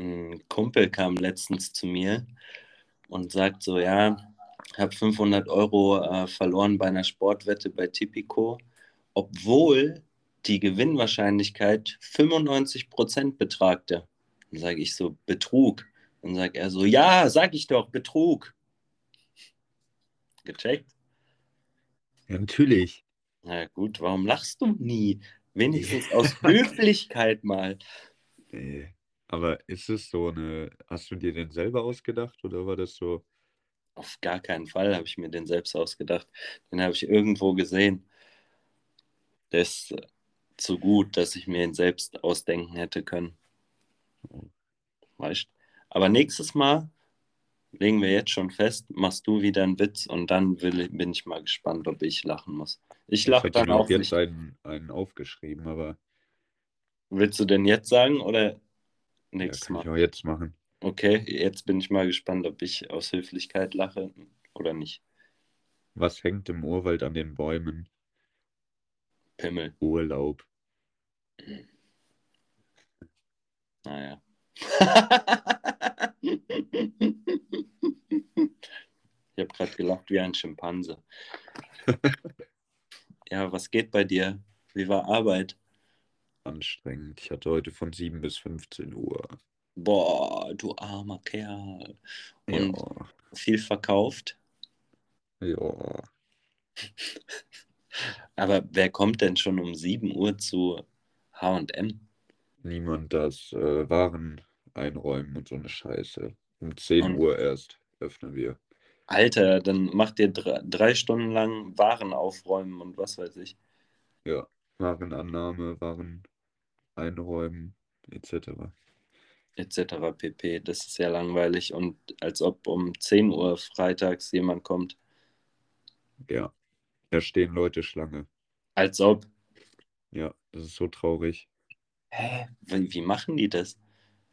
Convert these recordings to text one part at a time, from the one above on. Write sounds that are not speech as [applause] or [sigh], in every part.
ein Kumpel kam letztens zu mir und sagt so, ja, ich habe 500 Euro äh, verloren bei einer Sportwette bei Tipico, obwohl die Gewinnwahrscheinlichkeit 95% betragte. Dann sage ich so, Betrug. Dann sagt er so, ja, sag ich doch, Betrug. Gecheckt? Ja, natürlich. Na gut, warum lachst du nie? Wenigstens aus [laughs] Höflichkeit mal. Nee. Aber ist es so eine, hast du dir den selber ausgedacht oder war das so? Auf gar keinen Fall habe ich mir den selbst ausgedacht. Den habe ich irgendwo gesehen. Der ist zu gut, dass ich mir ihn selbst ausdenken hätte können. Weißt Aber nächstes Mal legen wir jetzt schon fest, machst du wieder einen Witz und dann will, bin ich mal gespannt, ob ich lachen muss. Ich lache dann auch jetzt nicht. einen, einen aufgeschrieben, aber Willst du denn jetzt sagen oder ja, nächstes kann ich Mal? auch jetzt machen. Okay, jetzt bin ich mal gespannt, ob ich aus Höflichkeit lache oder nicht. Was hängt im Urwald an den Bäumen? Pimmel. Urlaub. Naja. Ich habe gerade gelacht wie ein Schimpanse. [laughs] Ja, was geht bei dir? Wie war Arbeit? Anstrengend. Ich hatte heute von 7 bis 15 Uhr. Boah, du armer Kerl. Und Ja, viel verkauft. ja. [laughs] Aber wer kommt denn schon um 7 Uhr zu HM? Niemand das äh, Waren einräumen und so eine Scheiße. Um 10 Und- Uhr erst öffnen wir. Alter, dann macht ihr drei, drei Stunden lang Waren aufräumen und was weiß ich. Ja. Warenannahme, Waren einräumen, etc. etc. pp. Das ist ja langweilig und als ob um 10 Uhr freitags jemand kommt. Ja. Da stehen Leute Schlange. Als ob. Ja, das ist so traurig. Hä? Wie, wie machen die das?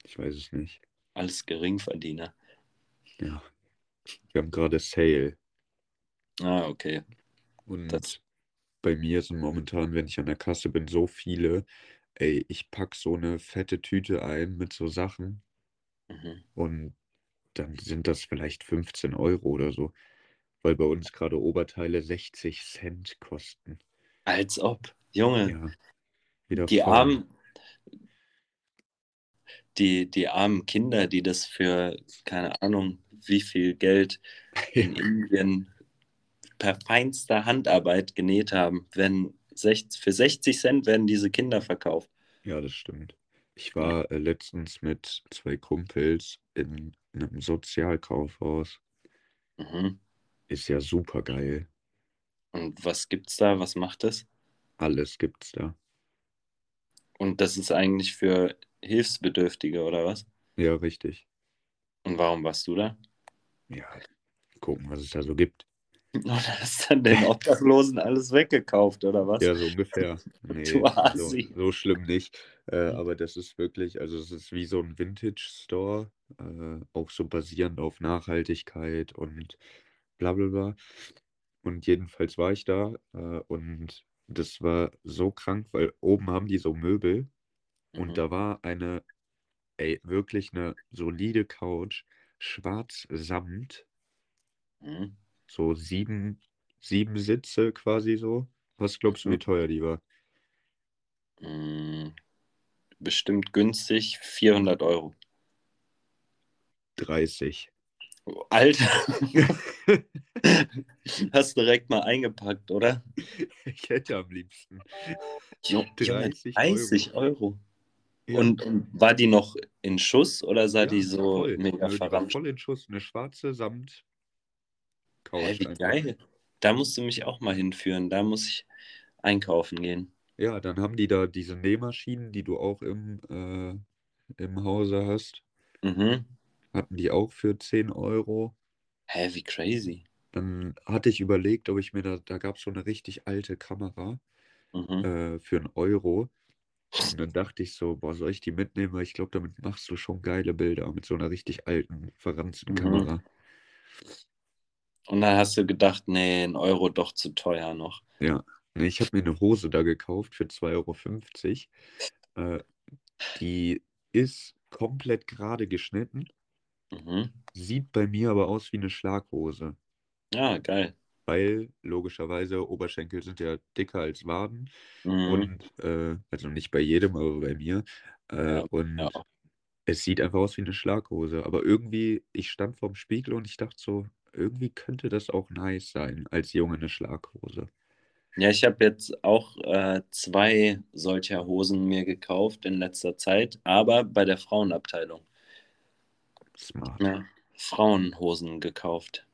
Ich weiß es nicht. Alles Geringverdiener. Ja. Wir haben gerade Sale. Ah, okay. Und Das- bei mir sind momentan, wenn ich an der Kasse bin, so viele ey, ich pack so eine fette Tüte ein mit so Sachen mhm. und dann sind das vielleicht 15 Euro oder so, weil bei uns gerade Oberteile 60 Cent kosten. Als ob, Junge. Ja, die voll. armen, die, die armen Kinder, die das für keine Ahnung wie viel Geld [laughs] in Indien per feinster Handarbeit genäht haben, wenn 60, für 60 Cent werden diese Kinder verkauft. Ja, das stimmt. Ich war äh, letztens mit zwei Kumpels in einem Sozialkaufhaus. Mhm. Ist ja super geil. Und was gibt's da? Was macht das? Alles gibt's da. Und das ist eigentlich für Hilfsbedürftige oder was? Ja, richtig. Und warum warst du da? Ja, gucken, was es da so gibt. [laughs] Oder hast dann den Obdachlosen alles weggekauft oder was? Ja, so ungefähr. [laughs] Nee, so, so schlimm nicht. Äh, aber das ist wirklich, also es ist wie so ein Vintage-Store, äh, auch so basierend auf Nachhaltigkeit und bla bla bla. Und jedenfalls war ich da äh, und das war so krank, weil oben haben die so Möbel und Mhm. da war eine, ey, wirklich eine solide Couch, schwarz Samt, Mhm. So sieben, sieben Sitze quasi so. Was glaubst du, wie teuer die war? Mm, Bestimmt günstig, 400 Euro. 30. Oh, Alter, [laughs] hast direkt mal eingepackt, oder? Ich hätte am liebsten. Jo- Junge, 30 30 Euro. Ja. Und, und war die noch in Schuss oder sah Ja, die so voll. mega verramscht? voll in Schuss. Eine schwarze Samt. Hä, wie einfach. geil. Da musst du mich auch mal hinführen. Da muss ich einkaufen gehen. Ja, dann haben die da diese Nähmaschinen, die du auch im, äh, im Hause hast. Mhm. Hatten die auch für 10 Euro. Hä, wie crazy. Dann hatte ich überlegt, ob ich mir da, da gab es so eine richtig alte Kamera Mhm. äh, für einen Euro. Und dann dachte ich so, boah, soll ich die mitnehmen? Weil ich glaube, damit machst du schon geile Bilder mit so einer richtig alten, verranzten Mhm. Kamera. Und dann hast du gedacht, nee, ein Euro doch zu teuer noch. Ja, ich habe mir eine Hose da gekauft für 2,50 Euro. Äh, die ist komplett gerade geschnitten. Mhm. Sieht bei mir aber aus wie eine Schlaghose. Ah, geil. Weil logischerweise Oberschenkel sind ja dicker als Waden. Mhm. Und, äh, also nicht bei jedem, aber bei mir. Äh, Ja, und ja. es sieht einfach aus wie eine Schlaghose. Aber irgendwie, ich stand vorm Spiegel und ich dachte so, irgendwie könnte das auch nice sein, als Junge eine Schlaghose. Ja, ich habe jetzt auch äh, zwei solcher Hosen mir gekauft in letzter Zeit, aber bei der Frauenabteilung. Smart. Ja, Frauenhosen gekauft.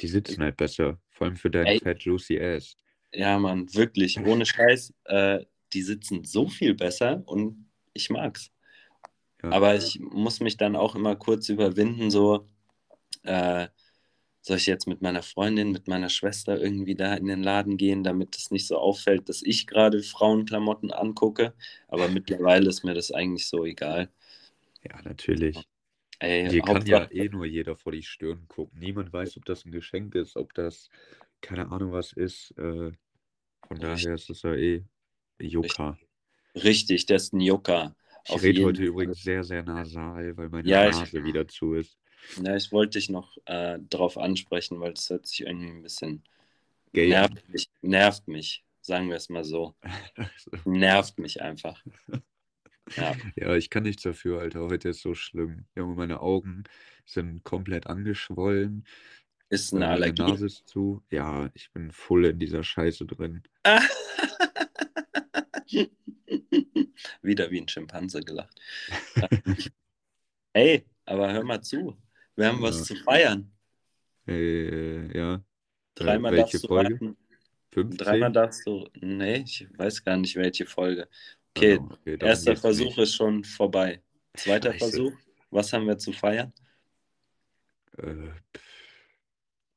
Die sitzen halt besser. Vor allem für deinen Ey. Fat Juicy Ass. Ja, Mann, wirklich, ohne Scheiß. Äh, die sitzen so viel besser und ich mag's. Ja. Aber ich muss mich dann auch immer kurz überwinden, so, äh, soll ich jetzt mit meiner Freundin, mit meiner Schwester irgendwie da in den Laden gehen, damit es nicht so auffällt, dass ich gerade Frauenklamotten angucke. Aber mittlerweile ist mir das eigentlich so egal. Ja, natürlich. Ey, Hier kann ja eh nur jeder vor die Stirn gucken. Niemand weiß, ob das ein Geschenk ist, ob das keine Ahnung was ist. Äh, von daher ist es ja eh Jucka. richtig, das ist ein Jucker. Ich rede heute übrigens sehr, sehr nasal, weil meine Ja, ich- Nase wieder zu ist. Ja, ich wollte dich noch äh, drauf ansprechen, weil das hört sich irgendwie ein bisschen Gay. nervt mich, nervt mich, sagen wir es mal so. [laughs] Nervt mich einfach. Ja, [laughs] ja, ich kann nichts dafür, Alter. Heute ist so schlimm. Junge, meine Augen sind komplett angeschwollen. ist eine Meine Allergie. Nase ist zu. Ja, ich bin voll in dieser Scheiße drin. [laughs] Wieder wie ein Schimpanse gelacht. Ey, aber hör mal zu. Wir haben was Ja. zu feiern. Äh, ja. Dreimal welche darfst du Folge? raten. 15? Dreimal darfst du. Nee, ich weiß gar nicht, welche Folge. Okay, Ah, okay darum erster geht's Versuch nicht. ist schon vorbei. Zweiter Scheiße. Versuch. Was haben wir zu feiern? Äh,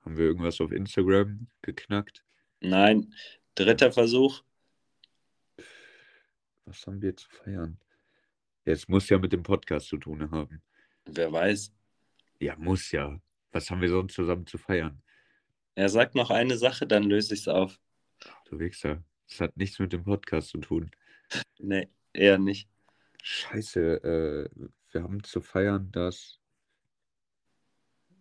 haben wir irgendwas auf Instagram geknackt? Nein. Dritter Versuch. Was haben wir zu feiern? Jetzt muss ja mit dem Podcast zu tun haben. Wer weiß. Ja, muss ja. Was haben wir sonst zusammen zu feiern? Er sagt noch eine Sache, dann löse ich es auf. Du Wichser. Das hat nichts mit dem Podcast zu tun. Nee, eher nicht. Scheiße, äh, wir haben zu feiern, dass.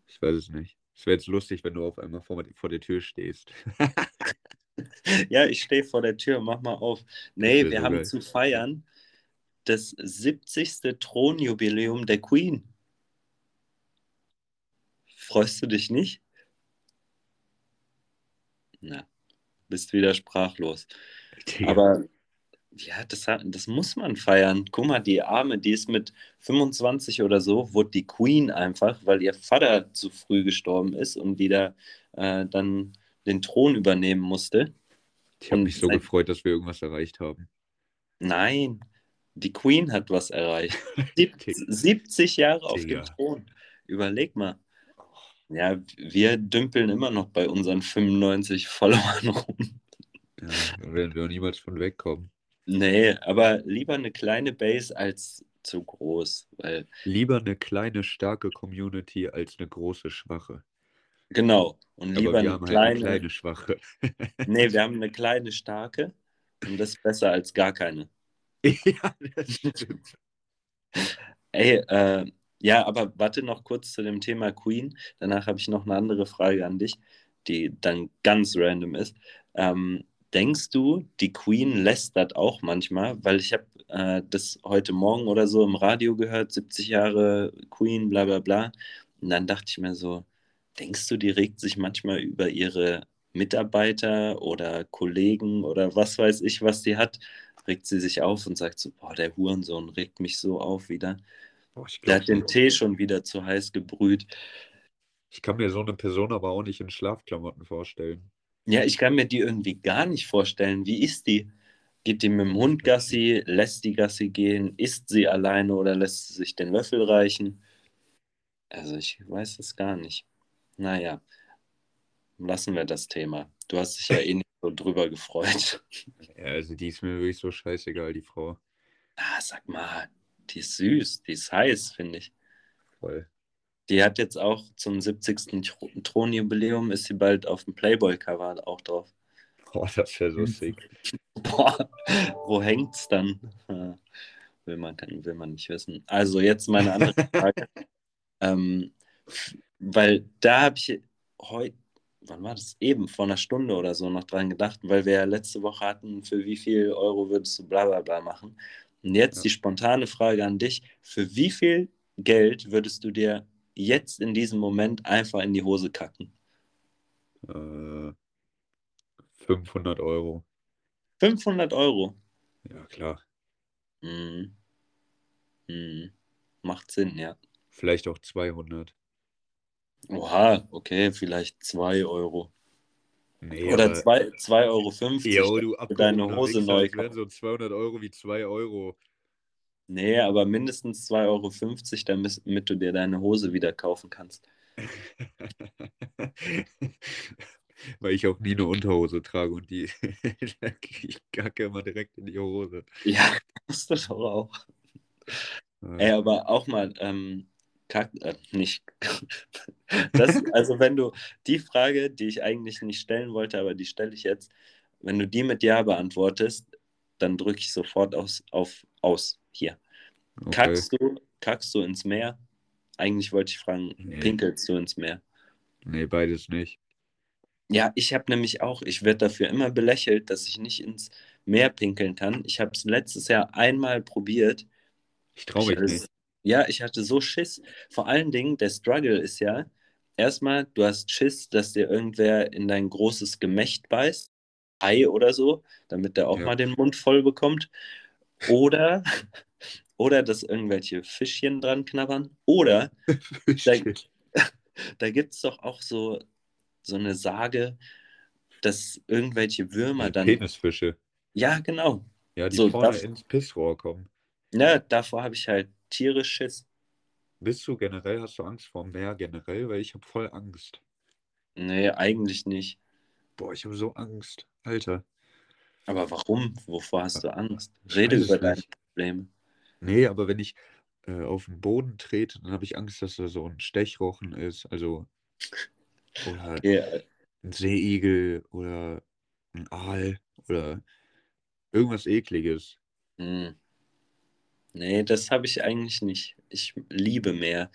Ich weiß es nicht. Es wäre jetzt lustig, wenn du auf einmal vor, vor der Tür stehst. [laughs] Ja, ich stehe vor der Tür, mach mal auf. Nee, wir so haben geil. zu feiern das 70. Thronjubiläum der Queen. Freust du dich nicht? Na, bist wieder sprachlos. Digga. Aber ja, das, das muss man feiern. Guck mal, die Arme, die ist mit 25 oder so, wurde die Queen einfach, weil ihr Vater zu früh gestorben ist und die da äh, dann den Thron übernehmen musste. ich habe mich so seit- gefreut, dass wir irgendwas erreicht haben. Nein, die Queen hat was erreicht. [laughs] Sieb Digga. 70 Jahre auf dem Thron. Überleg mal. Ja, wir dümpeln immer noch bei unseren 95 Followern rum. Ja, da werden wir auch niemals von wegkommen. Nee, aber lieber eine kleine Base als zu groß. Weil, Lieber eine kleine, starke Community als eine große, schwache. genau. Und Aber lieber eine halt kleine. eine kleine, schwache. [laughs] Nee, wir haben eine kleine, starke. Und das ist besser als gar keine. [laughs] ja, das stimmt. Ey, äh, ja, aber warte noch kurz zu dem Thema Queen. Danach habe ich noch eine andere Frage an dich, die dann ganz random ist. Ähm, denkst du, die Queen lästert auch manchmal? Weil ich habe äh, das heute Morgen oder so im Radio gehört, 70 Jahre Queen, bla bla bla. Und dann dachte ich mir so, denkst du, die regt sich manchmal über ihre Mitarbeiter oder Kollegen oder was weiß ich, was die hat, regt sie sich auf und sagt so, boah, der Hurensohn regt mich so auf wieder. Boah, ich, Der glaub, hat den Tee schon wieder zu heiß gebrüht. ich kann mir so eine Person aber auch nicht in Schlafklamotten vorstellen. Ja, ich kann mir die irgendwie gar nicht vorstellen. Wie ist die? Geht die mit dem Hund Gassi? Lässt die Gassi gehen? Isst sie alleine oder lässt sie sich den Löffel reichen? Also ich weiß es gar nicht. Naja, lassen wir das Thema. Du hast dich ja eh nicht so drüber gefreut. [laughs] Ja, also die ist mir wirklich so scheißegal, die Frau. Ah, sag mal, die ist süß, die ist heiß, finde ich. Voll. Die hat jetzt auch zum 70. Thro- Thronjubiläum, ist sie bald auf dem Playboy-Cover auch drauf. Boah, das wäre so sick. [laughs] Boah, wo hängt's dann? Will man, will man nicht wissen. Also jetzt meine andere [laughs] Frage. ähm, weil da habe ich heute, wann war das? Eben, vor einer Stunde oder so noch dran gedacht, weil wir ja letzte Woche hatten, für wie viel Euro würdest du bla bla bla machen. Und jetzt ja. die spontane Frage an dich: Für wie viel Geld würdest du dir jetzt in diesem Moment einfach in die Hose kacken? Äh, 500 Euro. 500 Euro? Ja, klar. Hm. Hm. Macht Sinn, ja. Vielleicht auch 200. Oha, okay, vielleicht 2 Euro. Nee, Oder 2,50 Euro jo, du für deine Hose neu kaufen. wären so 200 Euro wie 2 Euro. Nee, aber mindestens 2,50 Euro, damit du dir deine Hose wieder kaufen kannst. [laughs] Weil ich auch nie eine Unterhose trage und die [laughs] ich kacke immer direkt in die Hose. Ja, [laughs] musst du doch auch. Ja. Ey, aber auch mal, ähm, kack, äh, nicht. [laughs] das, also wenn du die Frage, die ich eigentlich nicht stellen wollte, aber die stelle ich jetzt, wenn du die mit Ja beantwortest, dann drücke ich sofort aus, auf aus hier. Okay. Kackst, du, kackst du ins Meer? Eigentlich wollte ich fragen, nee. pinkelst du ins Meer? Nee, beides nicht. Ja, ich habe nämlich auch, ich werde dafür immer belächelt, dass ich nicht ins Meer pinkeln kann. Ich habe es letztes Jahr einmal probiert. Ich traue mich nicht. Ja, ich hatte so Schiss. Vor allen Dingen, der Struggle ist ja, erstmal, du hast Schiss, dass dir irgendwer in dein großes Gemächt beißt, Ei oder so, damit der auch ja. mal den Mund voll bekommt. Oder, [laughs] oder dass irgendwelche Fischchen dran knabbern. Oder [laughs] da, [laughs] da gibt es doch auch so, so eine Sage, dass irgendwelche Würmer ja, dann. Penisfische. Ja, genau. Ja, die so, vorne darf... ins Pissrohr kommen. Ja, davor habe ich halt tierisch Schiss. Bist du generell, hast du Angst vor Meer generell? Weil ich habe voll Angst. Nee, eigentlich nicht. Boah, ich habe so Angst. Alter. Aber warum? Wovor hast du Angst? Rede über deine Probleme. Nee, aber wenn ich äh, auf den Boden trete, dann habe ich Angst, dass da so ein Stechrochen ist. Also. Oder okay. ein Seeigel oder ein Aal oder irgendwas Ekliges. Hm. Nee, das habe ich eigentlich nicht. Ich liebe Meer.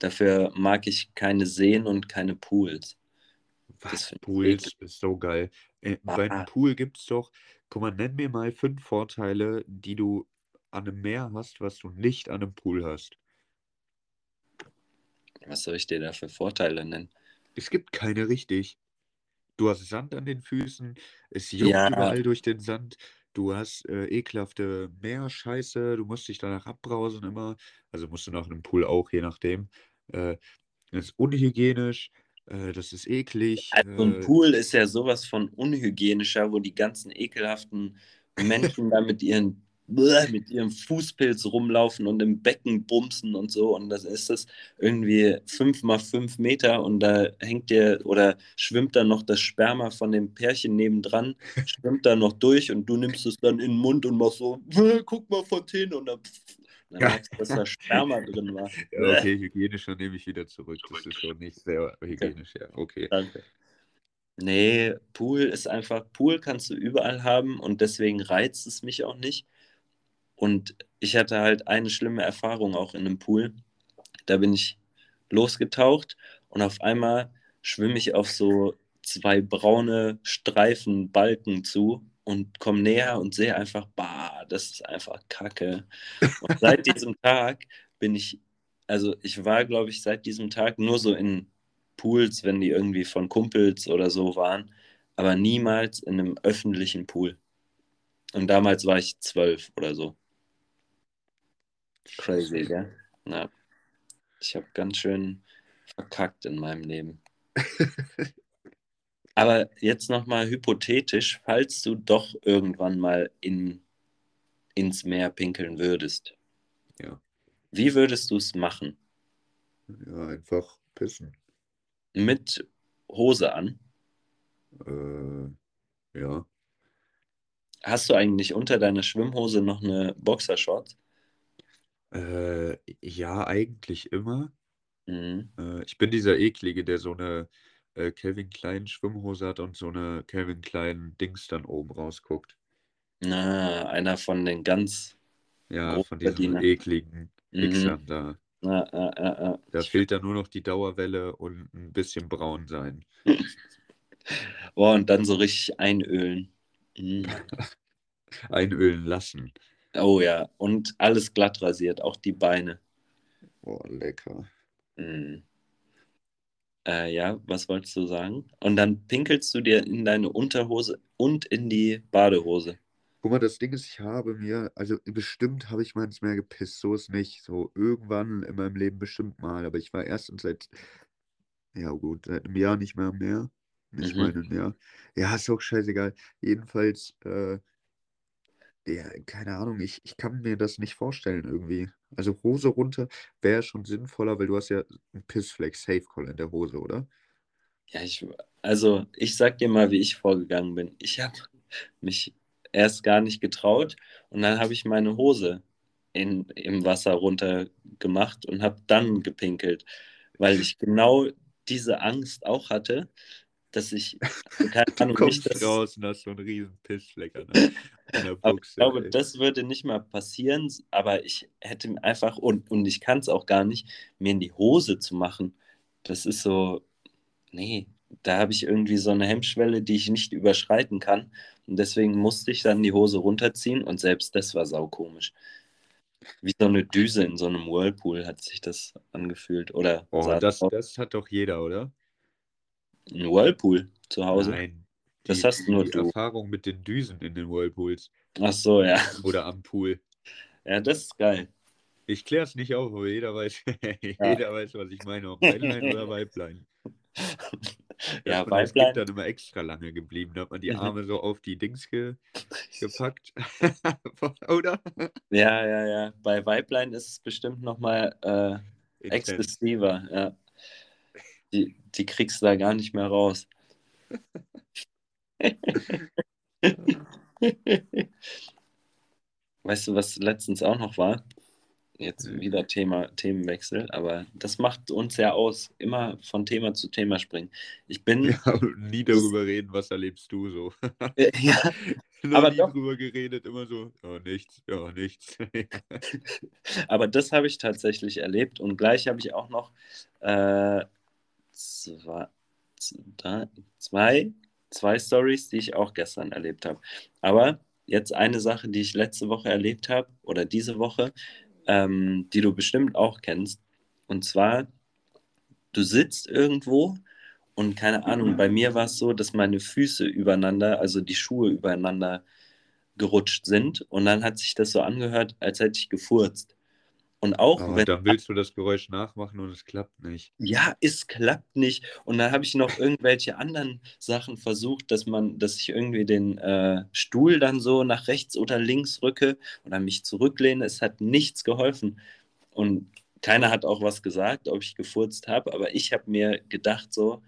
Dafür mag ich keine Seen und keine Pools. Was? Pools ist so geil. Äh, bei einem Pool gibt es doch, guck mal, nenn mir mal fünf Vorteile, die du an einem Meer hast, was du nicht an einem Pool hast. Was soll ich dir da für Vorteile nennen? Es gibt keine richtig. Du hast Sand an den Füßen, es juckt ja. überall durch den Sand. Du hast äh, ekelhafte Meerscheiße, du musst dich danach abbrausen immer. Also musst du nach einem Pool auch, je nachdem. Äh, das ist unhygienisch, äh, das ist eklig. Also ein äh Pool ist ja sowas von unhygienischer, wo die ganzen ekelhaften Menschen da mit ihren mit ihrem Fußpilz rumlaufen und im Becken bumsen und so. Und das ist es irgendwie fünf mal fünf Meter und da hängt dir oder schwimmt dann noch das Sperma von dem Pärchen nebendran, schwimmt da noch durch und du nimmst es dann in den Mund und machst so, guck mal Fontäne und dann, dann merkst du, dass da Sperma drin war. Ja, okay, hygienischer nehme ich wieder zurück. Das ist schon nicht sehr hygienisch, ja. Okay. Danke. Nee, Pool ist einfach, Pool kannst du überall haben und deswegen reizt es mich auch nicht. Und ich hatte halt eine schlimme Erfahrung auch in einem Pool. Da bin ich losgetaucht und auf einmal schwimme ich auf so zwei braune Streifen Balken zu und komme näher und sehe einfach, bah, das ist einfach Kacke. Und [laughs] seit diesem Tag bin ich, also ich war, glaube ich, seit diesem Tag nur so in Pools, wenn die irgendwie von Kumpels oder so waren, aber niemals in einem öffentlichen Pool. Und damals war ich zwölf oder so. Crazy, gell? Ja. Ich habe ganz schön verkackt in meinem Leben. [laughs] Aber jetzt nochmal hypothetisch, falls du doch irgendwann mal in, ins Meer pinkeln würdest. Ja. Wie würdest du es machen? Ja, einfach pissen. Mit Hose an? Äh, ja. Hast du eigentlich unter deiner Schwimmhose noch eine Boxershorts? Äh, ja, eigentlich immer. Mhm. Äh, ich bin dieser Eklige, der so eine äh, Calvin Klein Schwimmhose hat und so eine Calvin Klein Dings dann oben rausguckt. Na, einer von den ganz Ja, von diesen ekligen Mhm. Wichsern da. Ja, ja, ja, ja. Da Ich fehlt dann nur noch die Dauerwelle und ein bisschen braun sein. [laughs] Oh, und dann so richtig einölen. Mm. [laughs] Einölen lassen. Oh ja, und alles glatt rasiert, auch die Beine. Oh, lecker. Mm. Äh, ja, was wolltest du sagen? Und dann pinkelst du dir in deine Unterhose und in die Badehose. Guck mal, das Ding ist, ich habe mir, also bestimmt habe ich mal ins Meer gepisst, so ist nicht. So irgendwann in meinem Leben bestimmt mal, aber ich war erst seit, ja gut, seit einem Jahr nicht mehr am Meer. Nicht Mhm. mal einem Jahr. Ja, ist auch scheißegal. Jedenfalls, äh, ja, keine Ahnung, ich, ich kann mir das nicht vorstellen irgendwie. Also Hose runter wäre schon sinnvoller, weil du hast ja einen Pissfleck, Safe-Call in der Hose, oder? Ja, ich, also ich sag dir mal, wie ich vorgegangen bin. Ich habe mich erst gar nicht getraut und dann habe ich meine Hose in, im Wasser runter gemacht und habe dann gepinkelt, weil ich genau diese Angst auch hatte, dass ich, keine [laughs] Du Ahnung, kommst nicht, dass, raus und hast so einen riesen Pissfleck an der, [laughs] an der ich glaube, ey. das würde nicht mal passieren, aber ich hätte einfach, und, und ich kann es auch gar nicht, mir in die Hose zu machen. Das ist so, nee, da habe ich irgendwie so eine Hemmschwelle, die ich nicht überschreiten kann. Und deswegen musste ich dann die Hose runterziehen und selbst das war saukomisch. Wie so eine Düse in so einem Whirlpool hat sich das angefühlt. Oder Oh, das, das hat doch jeder, oder? Ein Whirlpool zu Hause. Nein. Das Die, hast nur die du. Erfahrung mit den Düsen in den Whirlpools Ach so, ja. oder am Pool. Ja, das ist geil. Ich kläre es nicht auf, aber jeder weiß, [laughs] Ja. jeder weiß, was ich meine, ob Männlein oder Weiblein. [laughs] Ja, Kind Weiblein. dann immer extra lange geblieben. Da hat man die Mhm. Arme so auf die Dings ge [laughs] gepackt. oder? Ja, ja, ja. Bei Weiblein ist es bestimmt nochmal äh, exzessiver. Ja. Die, die kriegst du da gar nicht mehr raus. [laughs] Weißt du, was letztens auch noch war? Jetzt wieder Thema, Themenwechsel, aber das macht uns ja aus, immer von Thema zu Thema springen. Ich bin, Ja, [laughs] nie darüber reden, was erlebst du so. [laughs] äh, ja, Noch Aber nie doch. drüber geredet, immer so, ja, nichts, ja, nichts. aber das habe ich tatsächlich erlebt und gleich habe ich auch noch äh, zwei, zwei, zwei, Stories, die ich auch gestern erlebt habe. Aber jetzt eine Sache, die ich letzte Woche erlebt habe oder diese Woche, ähm, die du bestimmt auch kennst. Und zwar, du sitzt irgendwo und keine Ahnung, bei mir war es so, dass meine Füße übereinander, also die Schuhe übereinander gerutscht sind und dann hat sich das so angehört, als hätte ich gefurzt. Und auch Aber wenn dann willst du das Geräusch nachmachen und es klappt nicht. ja, es klappt nicht. Und dann habe ich noch irgendwelche anderen Sachen versucht, dass man, dass ich irgendwie den äh, Stuhl dann so nach rechts oder links rücke oder mich zurücklehne. Es hat nichts geholfen. Und keiner hat auch was gesagt, ob ich gefurzt habe, aber ich habe mir gedacht so,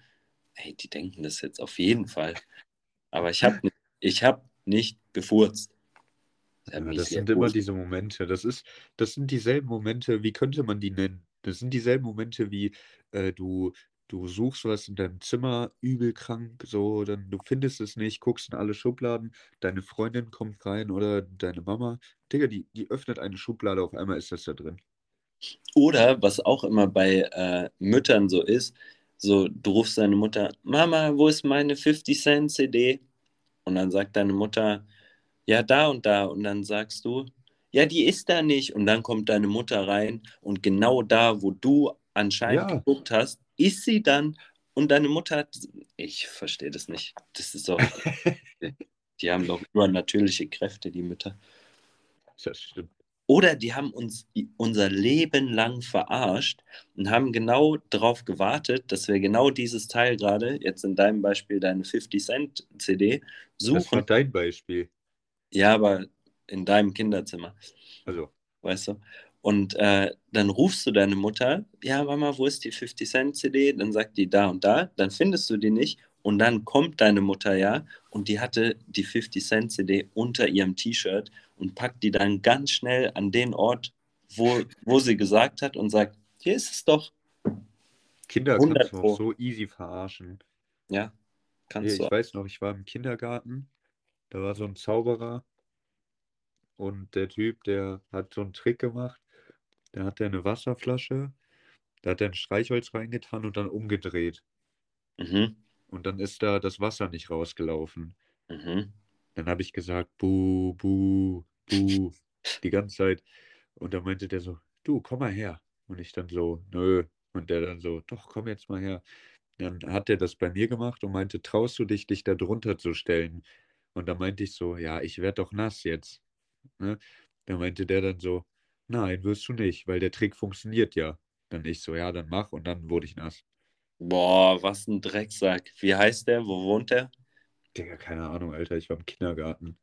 hey, die denken das jetzt auf jeden Fall. Aber ich habe ich hab nicht gefurzt. Hab Ja, das sind immer diese Momente. Das ist, das sind dieselben Momente, wie könnte man die nennen? Das sind dieselben Momente wie äh, du, du suchst was in deinem Zimmer, übel krank, so, dann du findest es nicht, guckst in alle Schubladen, deine Freundin kommt rein oder deine Mama. Digga, die, die öffnet eine Schublade, auf einmal ist das da drin. Oder was auch immer bei äh, Müttern so ist, so du rufst deine Mutter, Mama, wo ist meine 50 Cent CD? Und dann sagt deine Mutter, ja, da und da. Und dann sagst du, ja, die ist da nicht. Und dann kommt deine Mutter rein und genau da, wo du anscheinend Ja. geguckt hast, ist sie dann. Und deine Mutter hat, ich verstehe das nicht. Das ist doch, [laughs] die haben doch übernatürliche Kräfte, die Mütter. Das stimmt. Oder die haben uns unser Leben lang verarscht und haben genau darauf gewartet, dass wir genau dieses Teil gerade, jetzt in deinem Beispiel deine 50 Cent CD, Das war suchen. dein Beispiel. Ja, aber in deinem Kinderzimmer, Also, weißt du? Und äh, dann rufst du deine Mutter, ja, Mama, wo ist die 50 Cent CD? Dann sagt die da und da, dann findest du die nicht und dann kommt deine Mutter ja und die hatte die 50 Cent CD unter ihrem T-Shirt und packt die dann ganz schnell an den Ort, wo, wo sie gesagt hat und sagt, hier ist es doch. Kinder 100 kannst du so easy verarschen. Ja, kannst ich du. weiß noch, ich war im Kindergarten, da war so ein Zauberer und der Typ, der hat so einen Trick gemacht. Der hat eine Wasserflasche, da hat er ein Streichholz reingetan und dann umgedreht. Mhm. Und dann ist da das Wasser nicht rausgelaufen. Mhm. Dann habe ich gesagt, buh, buh, buh, die ganze Zeit. Und dann meinte der so, du, komm mal her. Und ich dann so, nö. Und der dann so, doch, komm jetzt mal her. Dann hat er das bei mir gemacht und meinte, traust du dich, dich da drunter zu stellen? Und da meinte ich so, ja, ich werde doch nass jetzt. Ne? Da meinte der dann so, nein, wirst du nicht, weil der Trick funktioniert ja. Dann ich so, ja, dann mach. Und dann wurde ich nass. Boah, was ein Drecksack. Wie heißt der? Wo wohnt der? Digga, keine Ahnung, Alter, ich war im Kindergarten.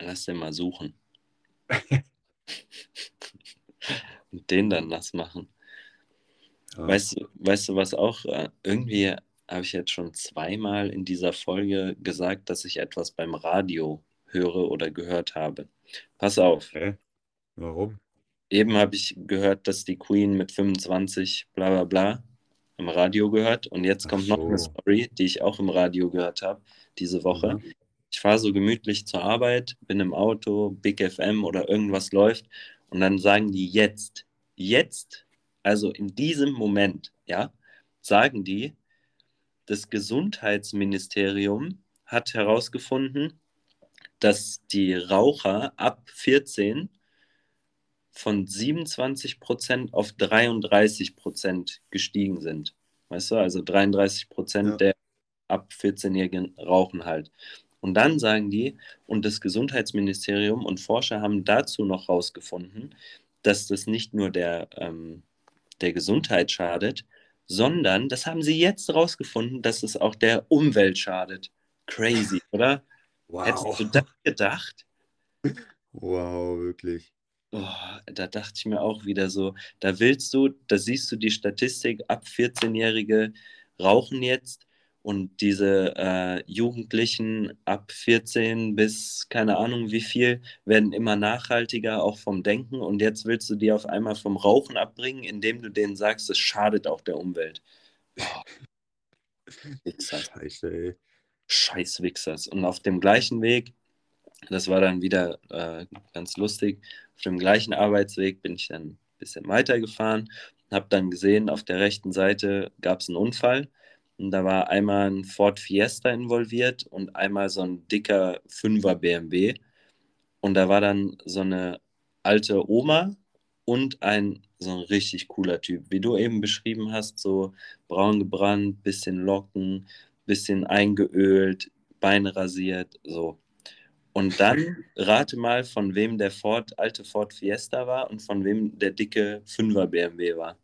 Lass den mal suchen. [laughs] Und den dann nass machen. Ja. Weißt, du- weißt du, was auch? äh, Irgendwie habe ich jetzt schon zweimal in dieser Folge gesagt, dass ich etwas beim Radio höre oder gehört habe. Pass auf. Hä? Warum? Eben habe ich gehört, dass die Queen mit 25 bla bla bla im Radio gehört. Und jetzt kommt noch eine so. Story, die ich auch im Radio gehört habe diese Woche. Mhm. Ich fahre so gemütlich zur Arbeit, bin im Auto, Big FM oder irgendwas läuft und dann sagen die jetzt, jetzt, also in diesem Moment, ja, sagen die, das Gesundheitsministerium hat herausgefunden, dass die Raucher ab 14 von 27 Prozent auf 33 Prozent gestiegen sind. Weißt du, also 33 Prozent Ja. der ab 14-Jährigen rauchen halt. Und dann sagen die, und das Gesundheitsministerium und Forscher haben dazu noch herausgefunden, dass das nicht nur der, ähm, der Gesundheit schadet, sondern, das haben sie jetzt herausgefunden, dass es auch der Umwelt schadet. Crazy, [laughs] oder? Hättest du das gedacht? Wow, wirklich. Oh, da dachte ich mir auch wieder so, da willst du, da siehst du die Statistik, ab 14-Jährige rauchen jetzt und diese äh, Jugendlichen ab 14 bis keine Ahnung wie viel werden immer nachhaltiger, auch vom Denken und jetzt willst du die auf einmal vom Rauchen abbringen, indem du denen sagst, es schadet auch der Umwelt. Oh. [laughs] Wichser. Scheiße, ey. Scheiß Wichsers. Und auf dem gleichen Weg, das war dann wieder äh, ganz lustig, auf dem gleichen Arbeitsweg bin ich dann ein bisschen weitergefahren, habe dann gesehen, auf der rechten Seite gab es einen Unfall. Und da war einmal ein Ford Fiesta involviert und einmal so ein dicker 5er BMW. Und da war dann so eine alte Oma und ein so ein richtig cooler Typ, wie du eben beschrieben hast, so braun gebrannt, bisschen Locken, bisschen eingeölt, Beine rasiert, so. Und dann [laughs] rate mal, von wem der Ford, alte Ford Fiesta war und von wem der dicke 5er BMW war.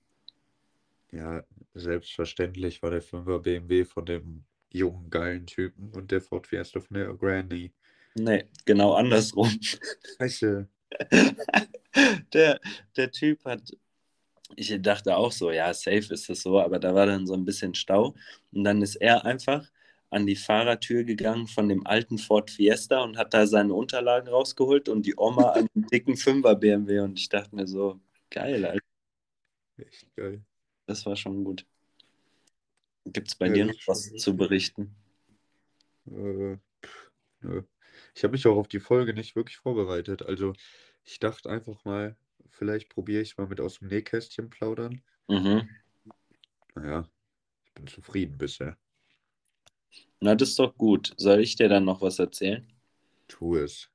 Ja, selbstverständlich war der 5er BMW von dem jungen, geilen Typen und der Ford Fiesta von der Granny. Nee, genau andersrum. Scheiße. [laughs] der, der Typ hat, ich dachte auch so, ja, safe ist das so, aber da war dann so ein bisschen Stau. Und dann ist er einfach an die Fahrertür gegangen von dem alten Ford Fiesta und hat da seine Unterlagen rausgeholt und die Oma an den dicken 5er BMW. Und ich dachte mir so, geil, Alter, Echt geil. Das war schon gut. Gibt es bei Ja, dir noch was zu berichten? Äh, nö. Ich habe mich auch auf die Folge nicht wirklich vorbereitet. Also ich dachte einfach mal, vielleicht probiere ich mal mit aus dem Nähkästchen plaudern. Mhm. Naja, ich bin zufrieden bisher. Na, das ist doch gut. Soll ich dir dann noch was erzählen? Tu es.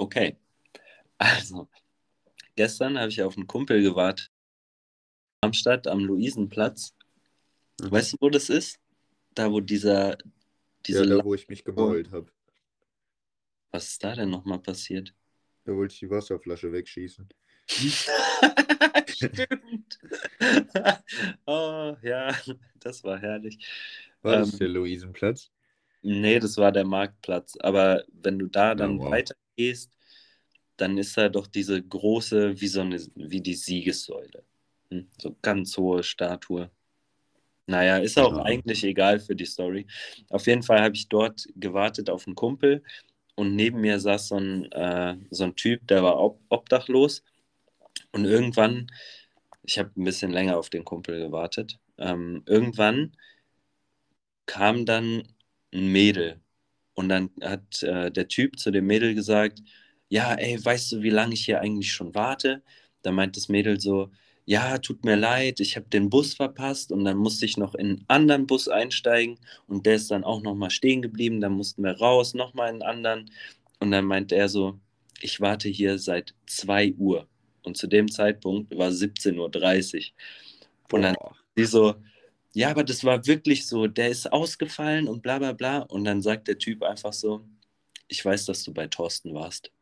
Okay. Also, gestern habe ich auf einen Kumpel gewartet. Darmstadt am Luisenplatz. Mhm. Weißt du, wo das ist? Da, wo dieser, diese Ja, da wo ich mich gemault habe. Was ist da denn nochmal passiert? Da wollte ich die Wasserflasche wegschießen. [laughs] Stimmt. [laughs] oh, ja, das war herrlich. War das Ähm, der Luisenplatz? Nee, das war der Marktplatz. Aber wenn du da dann wow. weitergehst, dann ist da doch diese große, wie so eine, wie die Siegessäule. Hm? So ganz hohe Statue. Naja, ist auch Ja. eigentlich egal für die Story. Auf jeden Fall habe ich dort gewartet auf einen Kumpel und neben mir saß so ein, äh, so ein Typ, der war ob obdachlos. Und irgendwann, ich habe ein bisschen länger auf den Kumpel gewartet, ähm, irgendwann kam dann ein Mädel Und dann hat äh, der Typ zu dem Mädel gesagt, ja, ey, weißt du, wie lange ich hier eigentlich schon warte? Da meint das Mädel so, ja, tut mir leid, ich habe den Bus verpasst und dann musste ich noch in einen anderen Bus einsteigen und der ist dann auch nochmal stehen geblieben, dann mussten wir raus, nochmal in einen anderen. Und dann meint er so, ich warte hier seit 2 Uhr. Und zu dem Zeitpunkt war 17.30 Uhr und dann sie so, ja, aber das war wirklich so, der ist ausgefallen und bla bla bla. Und dann sagt der Typ einfach so, ich weiß, dass du bei Thorsten warst.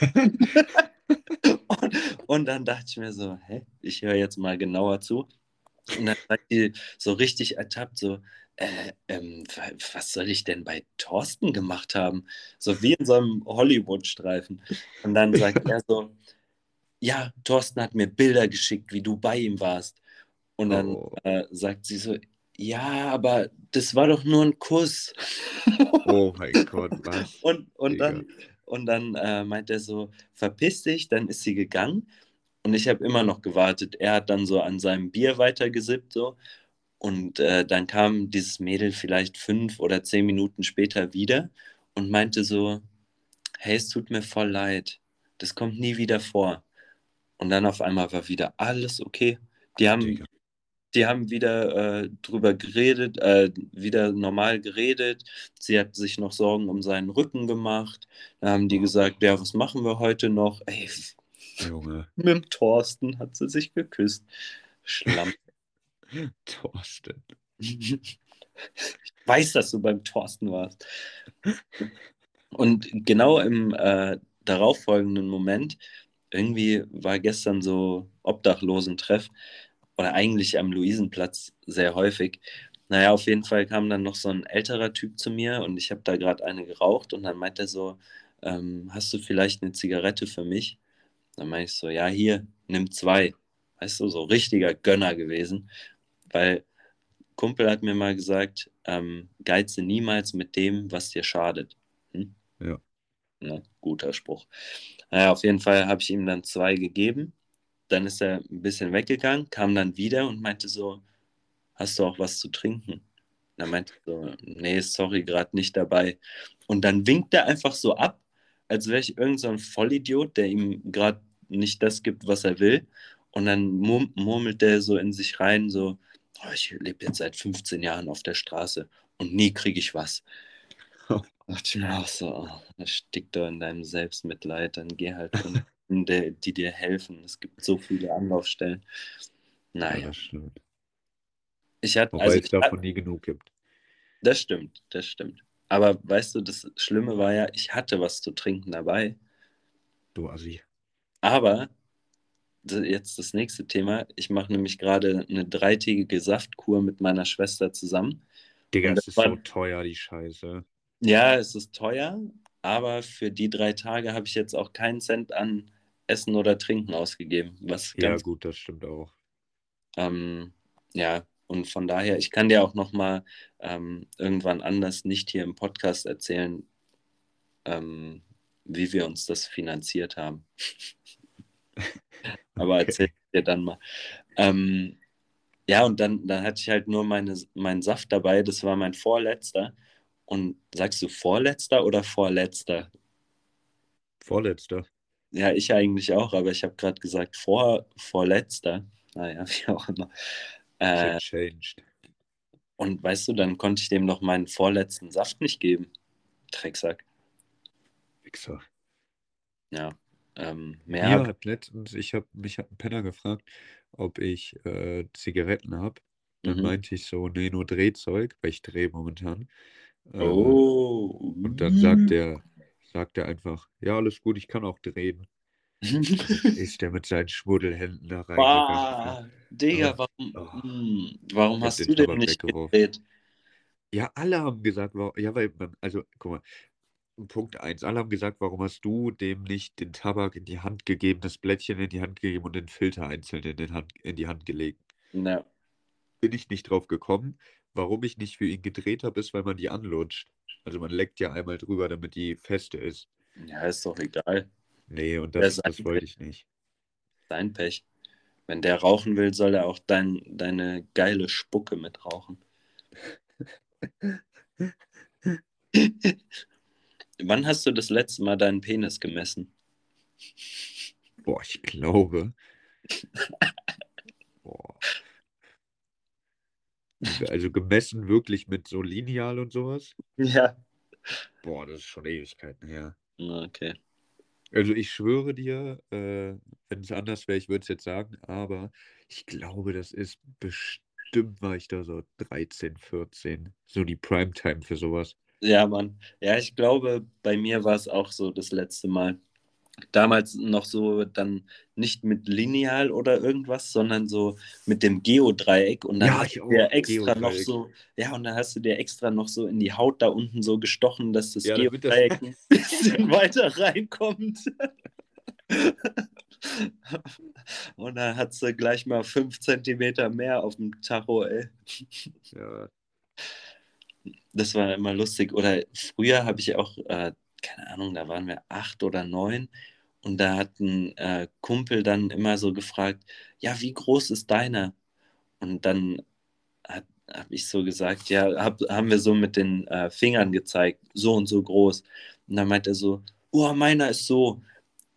[laughs] [laughs] und, dann dachte ich mir so, hä, ich höre jetzt mal genauer zu. Und dann sagt die so richtig ertappt, so, äh, ähm, was soll ich denn bei Thorsten gemacht haben? So wie in so einem Hollywood-Streifen. Und dann sagt er so, ja, Thorsten hat mir Bilder geschickt, wie du bei ihm warst. Und dann oh. äh, sagt sie so, ja, aber das war doch nur ein Kuss. Oh mein Gott, was? Und, und dann, und dann äh, meint er so, verpiss dich, dann ist sie gegangen. Und ich habe immer noch gewartet. Er hat dann so an seinem Bier weitergesippt so. Und äh, dann kam dieses Mädel vielleicht fünf oder zehn Minuten später wieder und meinte so, hey, es tut mir voll leid. Das kommt nie wieder vor. Und dann auf einmal war wieder alles okay. Die haben. Die haben wieder äh, drüber geredet, äh, wieder normal geredet. Sie hat sich noch Sorgen um seinen Rücken gemacht. Da haben die gesagt, ja, was machen wir heute noch? Ey, Junge. mit dem Thorsten hat sie sich geküsst. Schlamm. [laughs] Thorsten. Ich weiß, dass du beim Thorsten warst. Und genau im äh, darauffolgenden Moment, irgendwie war gestern so Obdachlosentreff oder eigentlich am Luisenplatz sehr häufig. Naja, auf jeden Fall kam dann noch so ein älterer Typ zu mir und ich habe da gerade eine geraucht und dann meint er so, ähm, hast du vielleicht eine Zigarette für mich? Dann meinte ich so, ja, hier, nimm zwei. Weißt du, so richtiger Gönner gewesen, weil Kumpel hat mir mal gesagt, ähm, geize niemals mit dem, was dir schadet. Hm? Ja. Na, guter Spruch. Naja, auf jeden Fall habe ich ihm dann zwei gegeben dann ist er ein bisschen weggegangen, kam dann wieder und meinte so, hast du auch was zu trinken? Dann meinte er so, nee, sorry, gerade nicht dabei. Und dann winkt er einfach so ab, als wäre ich irgend so ein Vollidiot, der ihm gerade nicht das gibt, was er will. Und dann murmelt der so in sich rein, so, oh, ich lebe jetzt seit 15 Jahren auf der Straße und nie kriege ich was. dachte ich mir auch so, oh, das stickt doch in deinem Selbstmitleid, dann geh halt die, die dir helfen. Es gibt so viele Anlaufstellen. Naja. Ja, das stimmt. Ich hatte, Wobei also es davon nie genug gibt. Das stimmt, das stimmt. Aber weißt du, das Schlimme war ja, ich hatte was zu trinken dabei. Du Assi. Aber jetzt das nächste Thema. Ich mache nämlich gerade eine dreitägige Saftkur mit meiner Schwester zusammen. Digga, es ist war... so teuer, die Scheiße. Ja, es ist teuer, aber für die drei Tage habe ich jetzt auch keinen Cent an Essen oder Trinken ausgegeben. Was ja, gut, das stimmt auch. Ähm, ja, und von daher, ich kann dir auch noch mal ähm, irgendwann anders nicht hier im Podcast erzählen, ähm, wie wir uns das finanziert haben. [laughs] Aber okay. erzähl dir dann mal. Ähm, ja, und dann, dann hatte ich halt nur meine, meinen Saft dabei, das war mein vorletzter. Und sagst du vorletzter oder vorletzter? Vorletzter. Ja, ich eigentlich auch, aber ich habe gerade gesagt vor, vorletzter. Naja, [laughs] wie auch immer. Äh, changed. Und weißt du, dann konnte ich dem noch meinen vorletzten Saft nicht geben. Drecksack. Wichser. Ja. Ähm, mehr ja, hat letztens, ich habe mich hat ein Penner gefragt, ob ich äh, Zigaretten habe. Dann mhm. meinte ich so, nee, nur Drehzeug, weil ich drehe momentan. Ähm, oh. Und dann sagt er, sagt er einfach, ja, alles gut, ich kann auch drehen. [laughs] ist der mit seinen Schmuddelhänden da reingegangen. Digga, warum, oh, hm, warum hast du denn nicht gedreht? Ja, alle haben gesagt, warum, ja, weil, also, guck mal, Punkt 1, alle haben gesagt, warum hast du dem nicht den Tabak in die Hand gegeben, das Blättchen in die Hand gegeben und den Filter einzeln in, Hand, in die Hand gelegt? Ja. Bin ich nicht drauf gekommen. Warum ich nicht für ihn gedreht habe, ist, weil man die anlutscht. Also man leckt ja einmal drüber, damit die feste ist. Ja, ist doch egal. Nee, und das, das, das wollte ich nicht. Dein Pech. Wenn der rauchen will, soll er auch dein, deine geile Spucke mit rauchen. [laughs] Wann hast du das letzte Mal deinen Penis gemessen? Boah, ich glaube. [laughs] Boah. Also gemessen wirklich mit so Lineal und sowas? Ja. Boah, das ist schon Ewigkeiten her. Okay. Also ich schwöre dir, äh, wenn es anders wäre, ich würde es jetzt sagen, aber ich glaube, das ist bestimmt, war ich da so 13, 14. So die Primetime für sowas. Ja, Mann. Ja, ich glaube, bei mir war es auch so das letzte Mal. Damals noch so dann nicht mit Lineal oder irgendwas, sondern so mit dem Geodreieck und dann Ja, hast du dir extra noch so, ja, und dann hast du dir extra noch so in die Haut da unten so gestochen, dass das Ja, das- Geodreieck [laughs] ein bisschen weiter reinkommt. [laughs] Und dann hat sie gleich mal fünf Zentimeter mehr auf dem Tacho, ey. Ja, Das war immer lustig. Oder früher habe ich auch, äh, keine Ahnung, da waren wir acht oder neun und da hat ein äh, Kumpel dann immer so gefragt, ja, wie groß ist deiner? Und dann habe ich so gesagt, ja, hab, haben wir so mit den äh, Fingern gezeigt, so und so groß. Und dann meint er so, oh, meiner ist so.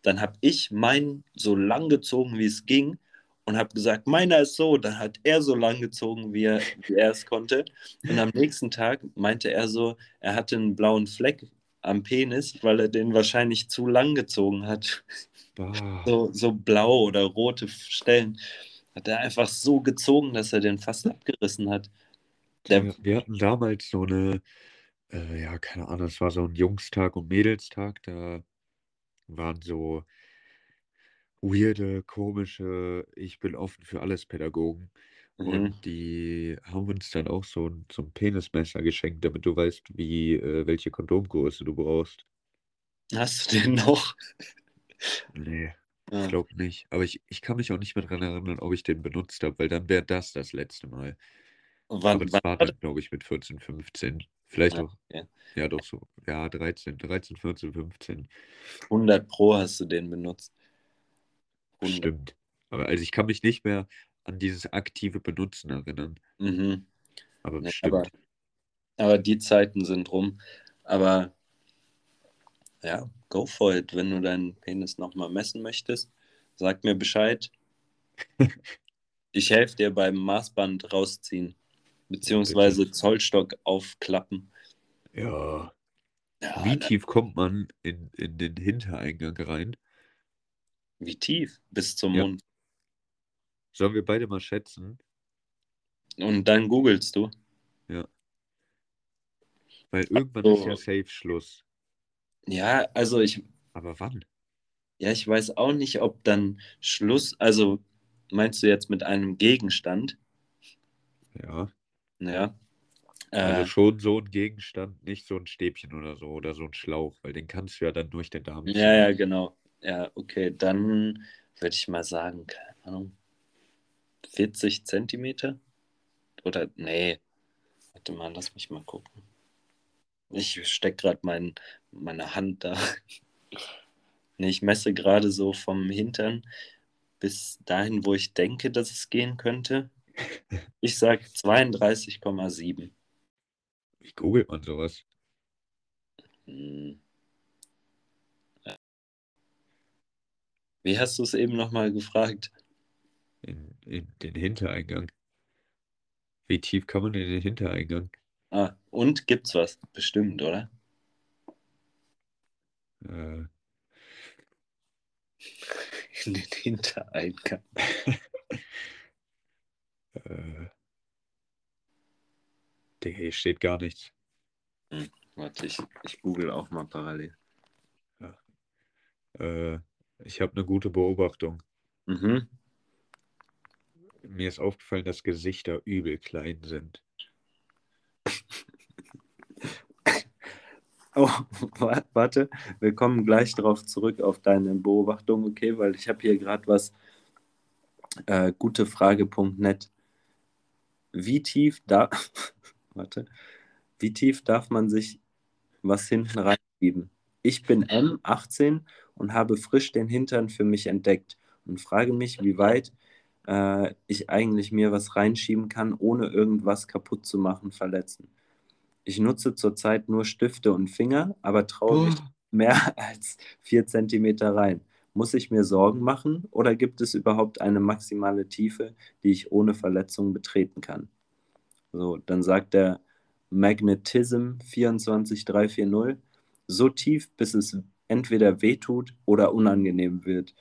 Dann habe ich meinen so lang gezogen, wie es ging und habe gesagt, meiner ist so. Dann hat er so lang gezogen, wie er, wie er es konnte. Und am nächsten Tag meinte er so, er hatte einen blauen Fleck am Penis, weil er den wahrscheinlich zu lang gezogen hat. So, so blau oder rote Stellen. Hat er einfach so gezogen, dass er den fast abgerissen hat. Der, Wir, wir hatten damals so eine, äh, ja, keine Ahnung, es war so ein Jungstag und Mädelstag, da waren so weirde, komische, ich bin offen für alles Pädagogen. Mhm. Und die haben uns dann auch so ein, so ein Penismesser geschenkt, damit du weißt, wie, äh, welche Kondomgröße du brauchst. Hast du den noch? Nee, Ja. ich glaube nicht. Aber ich, ich kann mich auch nicht mehr daran erinnern, ob ich den benutzt habe, weil dann wäre das das letzte Mal. Und wann, Aber das wann war dann, das? glaube ich, mit 14, 15. Vielleicht Ah, auch, okay. ja, doch so, ja, 13, 13, 14, 15. 100 Pro hast du den benutzt. 100. Stimmt. Aber also ich kann mich nicht mehr an dieses aktive Benutzen erinnern. Mhm. Aber bestimmt. aber, aber die Zeiten sind rum. Aber ja, go for it. Wenn du deinen Penis nochmal messen möchtest, sag mir Bescheid. [laughs] Ich helfe dir beim Maßband rausziehen. Beziehungsweise bitte. Zollstock aufklappen. Ja. Ja, Wie da- tief kommt man in, in den Hintereingang rein? wie tief? Bis zum Ja. Mund. Sollen wir beide mal schätzen? Und dann googelst du. Weil irgendwann ist ja safe Schluss. Ja, also ich, Aber wann? ja, ich weiß auch nicht, ob dann Schluss, also meinst du jetzt mit einem Gegenstand? Ja. Ja. Also Äh, schon so ein Gegenstand, nicht so ein Stäbchen oder so oder so ein Schlauch, weil den kannst du ja dann durch den Darm ziehen. ja, ja, genau. Ja, okay, dann würde ich mal sagen, keine Ahnung, 40 Zentimeter? Oder, nee, warte mal, lass mich mal gucken. Ich stecke gerade mein, meine Hand da. [laughs] Nee, ich messe gerade so vom Hintern bis dahin, wo ich denke, dass es gehen könnte. Ich sage 32,7. Wie googelt man sowas? Hm. Ja. Wie hast du es eben nochmal gefragt? In, den Hintereingang. Wie tief kann man in den Hintereingang? Ah, und gibt's was? Bestimmt, oder? Äh, [laughs] In den Hintereingang. [laughs] äh, Digga, hier steht gar nichts. Warte, ich, ich google auch mal parallel. Äh, ich habe eine gute Beobachtung. Mhm. Mir ist aufgefallen, dass Gesichter übel klein sind. [laughs] Oh, wa- warte, wir kommen gleich darauf zurück auf deine Beobachtung, okay? Weil ich habe hier gerade was, äh, gutefrage.net. Wie tief da, [laughs] warte, wie tief darf man sich was hinten reinschieben? Ich bin M, 18 und habe frisch den Hintern für mich entdeckt und frage mich, wie weit äh, ich eigentlich mir was reinschieben kann, ohne irgendwas kaputt zu machen, verletzen. Ich nutze zurzeit nur Stifte und Finger, aber traue mich mehr [laughs] als vier Zentimeter rein. Muss ich mir Sorgen machen oder gibt es überhaupt eine maximale Tiefe, die ich ohne Verletzung betreten kann? So, dann sagt der Magnetism 24340, so tief, bis es entweder wehtut oder unangenehm wird.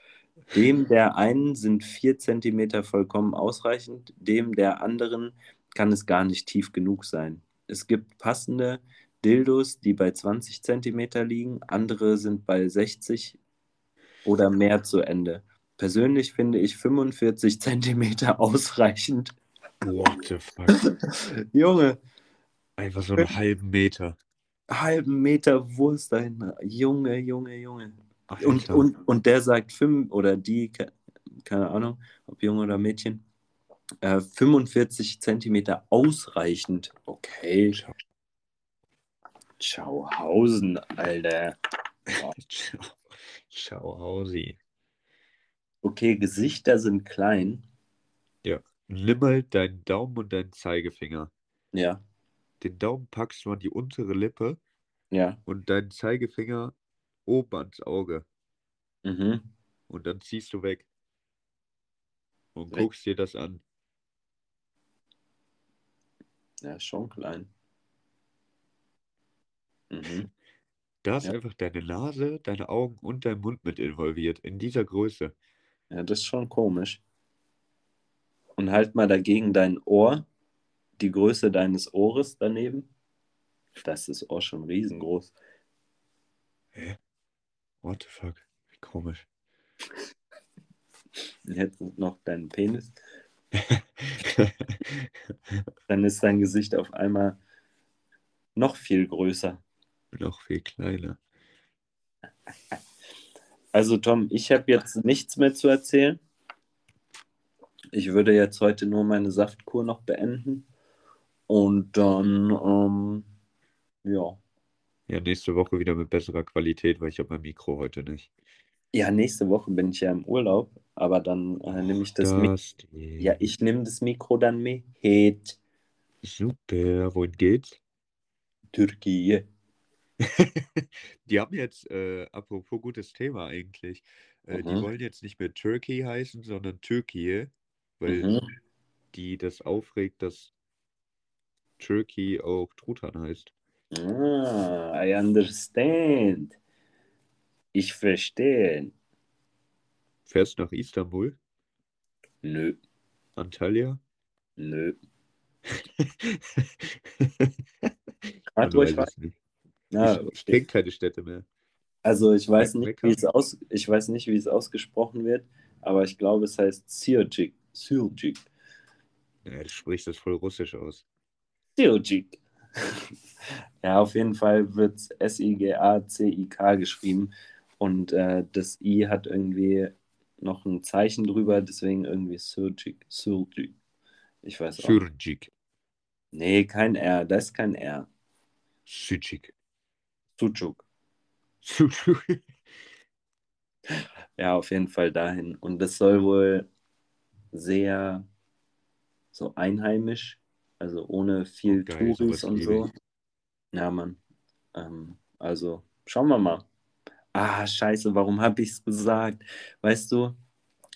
Dem der einen sind vier Zentimeter vollkommen ausreichend, dem der anderen kann es gar nicht tief genug sein. Es gibt passende Dildos, die bei 20 Zentimeter liegen, andere sind bei 60 oder mehr zu Ende. Persönlich finde ich 45 Zentimeter [laughs] ausreichend. What the fuck? [laughs] Junge, Einfach so einen halben Meter. halben Meter Wurst dahin. Junge, Junge, Junge. Und, Alter. und, und der sagt fünf oder die, ke- keine Ahnung, ob Junge oder Mädchen, äh, 45 Zentimeter ausreichend. Okay. Ciao. Schauhausen, Alter. [laughs] Ciao. Ciao, Hausi. Okay, Gesichter sind klein. Nimm mal deinen Daumen und deinen Zeigefinger. Ja, Den Daumen packst du an die untere Lippe ja. und deinen Zeigefinger oben ans Auge. Mhm. Und dann ziehst du weg. Und Weg. guckst dir das an. Ja, schon klein. Mhm. Da ist Ja. einfach deine Nase, deine Augen und dein Mund mit involviert. In dieser Größe. Ja, das ist schon komisch. Und halt mal dagegen dein Ohr, die Größe deines Ohres daneben. Da ist das Ohr schon riesengroß. What the fuck? Wie komisch. Jetzt noch dein Penis. [laughs] Dann ist dein Gesicht auf einmal noch viel größer. Noch viel kleiner. Also Tom, ich habe jetzt nichts mehr zu erzählen. Ich würde jetzt heute nur meine Saftkur noch beenden. Und dann, ähm, ja. Ja, nächste Woche wieder mit besserer Qualität, weil ich habe mein Mikro heute nicht. Ja, nächste Woche bin ich ja im Urlaub, aber dann äh, nehme ich das mit. Dusty. Ja, ich nehme das Mikro dann mit. Super. Wohin geht's? Türkei. [laughs] Die haben jetzt, äh, apropos gutes Thema eigentlich, äh, die Mhm. wollen jetzt nicht mehr Turkey heißen, sondern Türkei, weil Mhm. die das aufregt, dass Turkey auch Truthahn heißt. Ah, I understand. Ich verstehe. Fährst nach Istanbul? Nö, Antalya? nö. [laughs] Man Rat, wo ich weiß nicht. Ah, ich ich okay. kenne keine Städte mehr. Also ich weiß nicht, wie es aus, ich weiß nicht, wie es ausgesprochen wird, aber ich glaube, es heißt Sircik. Sircik. Ja, du sprichst das voll russisch aus. Sircik. [laughs] ja, auf jeden Fall wird es S-I-G-A-C-I-K geschrieben und äh, das I hat irgendwie noch ein Zeichen drüber, deswegen irgendwie Sircik. Sircik. Ich weiß auch. Sürcik. Nee, kein R, das ist kein R. Sücik. Sucuk. Sucuk. Ja, auf jeden Fall dahin. Und das soll wohl sehr so einheimisch, also ohne viel Oh, geil, Touris und so. Ja, Mann. Ähm, also, schauen wir mal. Ah, scheiße, warum habe ich es gesagt? Weißt du,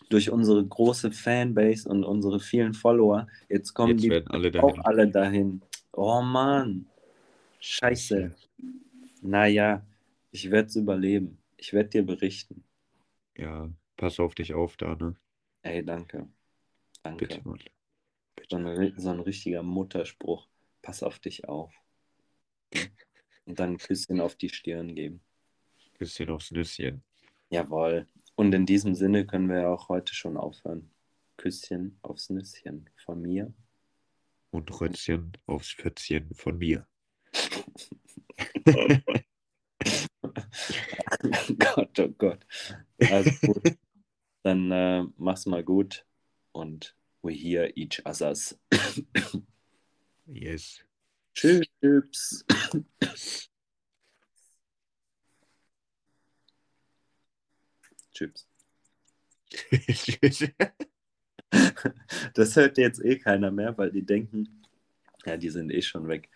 durch unsere große Fanbase und unsere vielen Follower, jetzt kommen Jetzt die alle auch alle dahin. Oh Mann. Scheiße. Naja, ich werde es überleben. Ich werde dir berichten. Ja, pass auf dich auf da, ne? Ey, danke. Danke. Bitte, Mann. So, ein, so ein richtiger Mutterspruch. Pass auf dich auf. Und dann ein Küsschen auf die Stirn geben. Bisschen aufs Nüsschen. Jawohl. Und in diesem Sinne können wir ja auch heute schon aufhören. Küsschen aufs Nüsschen von mir. Und Rötzchen aufs Pfützchen von mir. [laughs] Gott, oh Gott. Also gut. Dann äh, mach's mal gut und we hear each others. Yes. Tschüss. Tschüss. [laughs] Das hört jetzt eh keiner mehr, weil die denken, ja, die sind eh schon weg.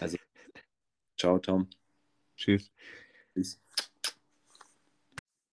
Also, ciao, Tom. Tschüss. Tschüss.